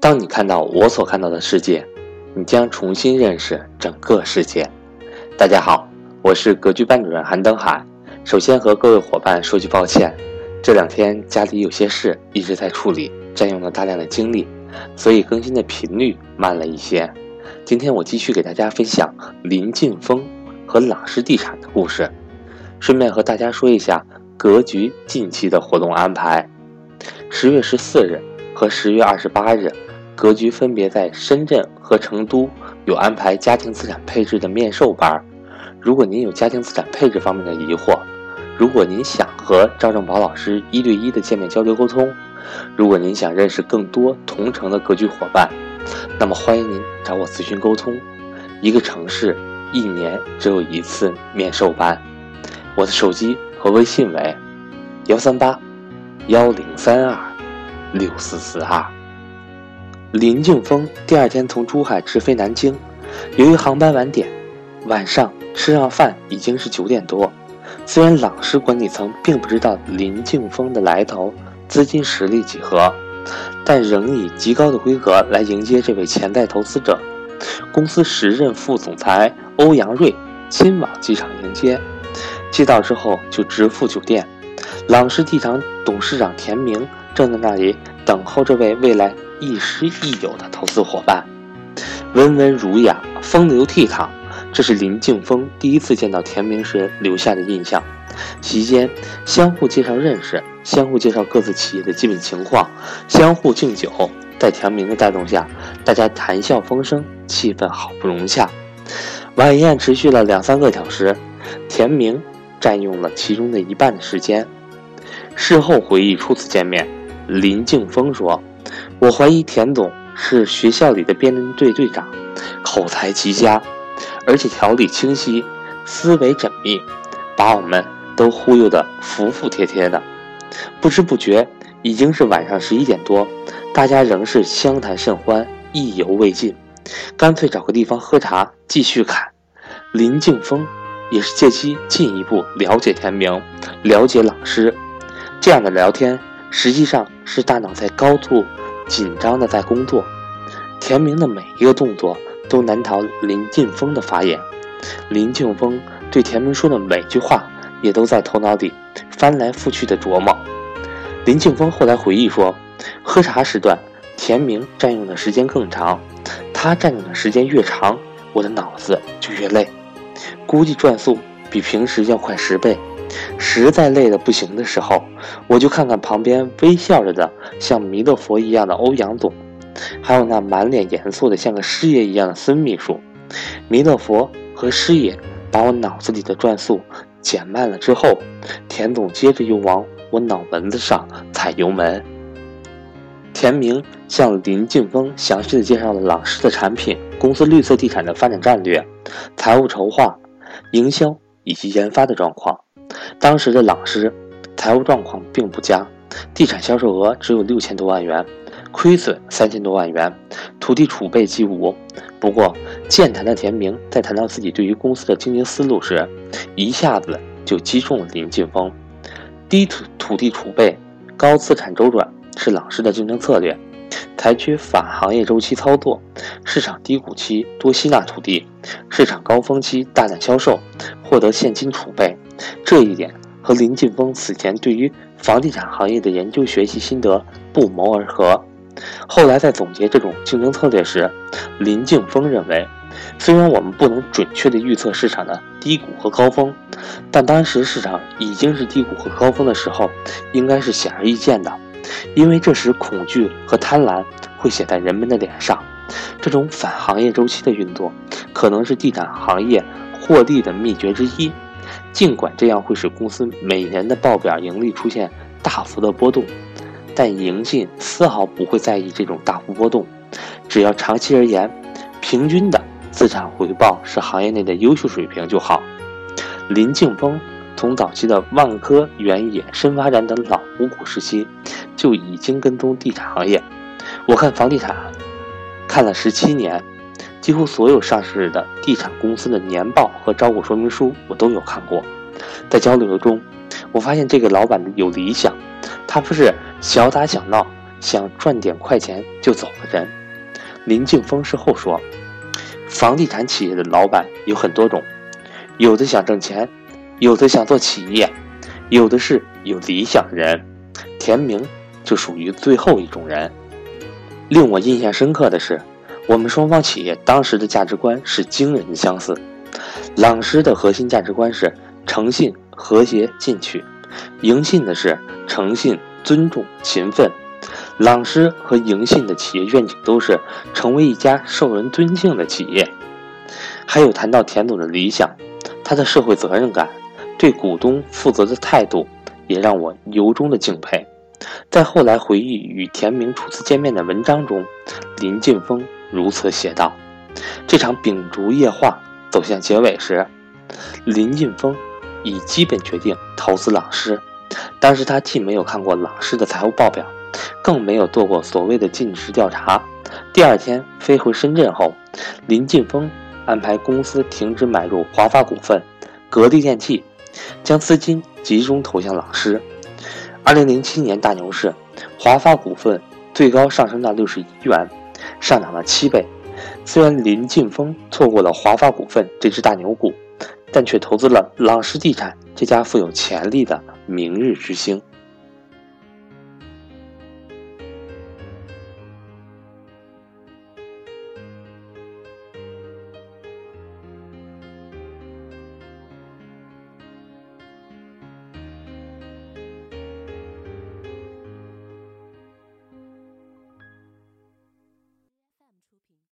当你看到我所看到的世界，你将重新认识整个世界。大家好，我是格局班主任韩登海。首先和各位伙伴说句抱歉，这两天家里有些事一直在处理，占用了大量的精力，所以更新的频率慢了一些。今天我继续给大家分享林晋峰和朗诗地产的故事，顺便和大家说一下格局近期的活动安排。十月十四日和十月二十八日，格局分别在深圳和成都有安排家庭资产配置的面授班。如果您有家庭资产配置方面的疑惑，如果您想和赵正宝老师一对一的见面交流沟通，如果您想认识更多同城的格局伙伴，那么欢迎您找我咨询沟通。一个城市一年只有一次面授班，我的手机和微信为幺三八幺零三二六四四二。林静峰第二天从珠海直飞南京，由于航班晚点，晚上。吃上饭已经是九点多，虽然朗诗管理层并不知道林静峰的来头、资金实力几何，但仍以极高的规格来迎接这位潜在投资者。公司时任副总裁欧阳瑞亲往机场迎接，接到之后就直赴酒店。朗诗地产董事长田明正在那里等候这位未来亦师亦友的投资伙伴，温文儒雅，风流倜傥。这是林静峰第一次见到田明时留下的印象。席间，相互介绍认识，相互介绍各自企业的基本情况，相互敬酒。在田明的带动下，大家谈笑风生，气氛好不融洽。晚宴持续了两三个小时，田明占用了其中的一半的时间。事后回忆初次见面，林静峰说：“我怀疑田总是学校里的辩论队队长，口才极佳。”而且条理清晰，思维缜密，把我们都忽悠得服服帖帖的。不知不觉已经是晚上十一点多，大家仍是相谈甚欢，意犹未尽，干脆找个地方喝茶继续侃。林静峰也是借机进一步了解田明，了解老师。这样的聊天实际上是大脑在高度紧张的在工作，田明的每一个动作。都难逃林晋峰的法眼，林晋峰对田明说的每句话，也都在头脑里翻来覆去的琢磨。林晋峰后来回忆说，喝茶时段，田明占用的时间更长，他占用的时间越长，我的脑子就越累，估计转速比平时要快十倍。实在累得不行的时候，我就看看旁边微笑着的像弥勒佛一样的欧阳总。还有那满脸严肃的像个师爷一样的孙秘书，弥勒佛和师爷把我脑子里的转速减慢了之后，田总接着又往我脑门子上踩油门。田明向林静峰详细的介绍了朗诗的产品、公司绿色地产的发展战略、财务筹划、营销以及研发的状况。当时的朗诗财务状况并不佳，地产销售额只有六千多万元。亏损三千多万元，土地储备几无。不过，健谈的田明在谈到自己对于公司的经营思路时，一下子就击中了林晋峰。低土土地储备、高资产周转是朗诗的竞争策略，采取反行业周期操作，市场低谷期多吸纳土地，市场高峰期大胆销售，获得现金储备。这一点和林晋峰此前对于房地产行业的研究学习心得不谋而合。后来在总结这种竞争策略时，林静峰认为，虽然我们不能准确地预测市场的低谷和高峰，但当时市场已经是低谷和高峰的时候，应该是显而易见的，因为这时恐惧和贪婪会写在人们的脸上。这种反行业周期的运作，可能是地产行业获利的秘诀之一。尽管这样会使公司每年的报表盈利出现大幅的波动。但盈进丝毫不会在意这种大幅波动，只要长期而言，平均的资产回报是行业内的优秀水平就好。林静峰从早期的万科、原野、深发展等老五股时期，就已经跟踪地产行业。我看房地产看了十七年，几乎所有上市的地产公司的年报和招股说明书我都有看过。在交流中，我发现这个老板有理想。他不是小打小闹，想赚点快钱就走的人。林敬峰事后说：“房地产企业的老板有很多种，有的想挣钱，有的想做企业，有的是有理想的人。田明就属于最后一种人。”令我印象深刻的是，我们双方企业当时的价值观是惊人的相似。朗诗的核心价值观是诚信、和谐、进取；迎信的是诚信、尊重、勤奋。朗诗和迎信的企业愿景都是成为一家受人尊敬的企业。还有谈到田总的理想，他的社会责任感、对股东负责的态度，也让我由衷的敬佩。在后来回忆与田明初次见面的文章中，林晋峰如此写道：“这场秉烛夜话走向结尾时，林晋峰已基本决定投资朗诗。当时他既没有看过朗诗的财务报表，更没有做过所谓的尽职调查。第二天飞回深圳后，林晋峰安排公司停止买入华发股份、格力电器，将资金集中投向朗诗。”二零零七年大牛市，华发股份最高上升到六十一元，上涨了七倍。虽然林劲峰错过了华发股份这只大牛股，但却投资了朗诗地产这家富有潜力的明日之星。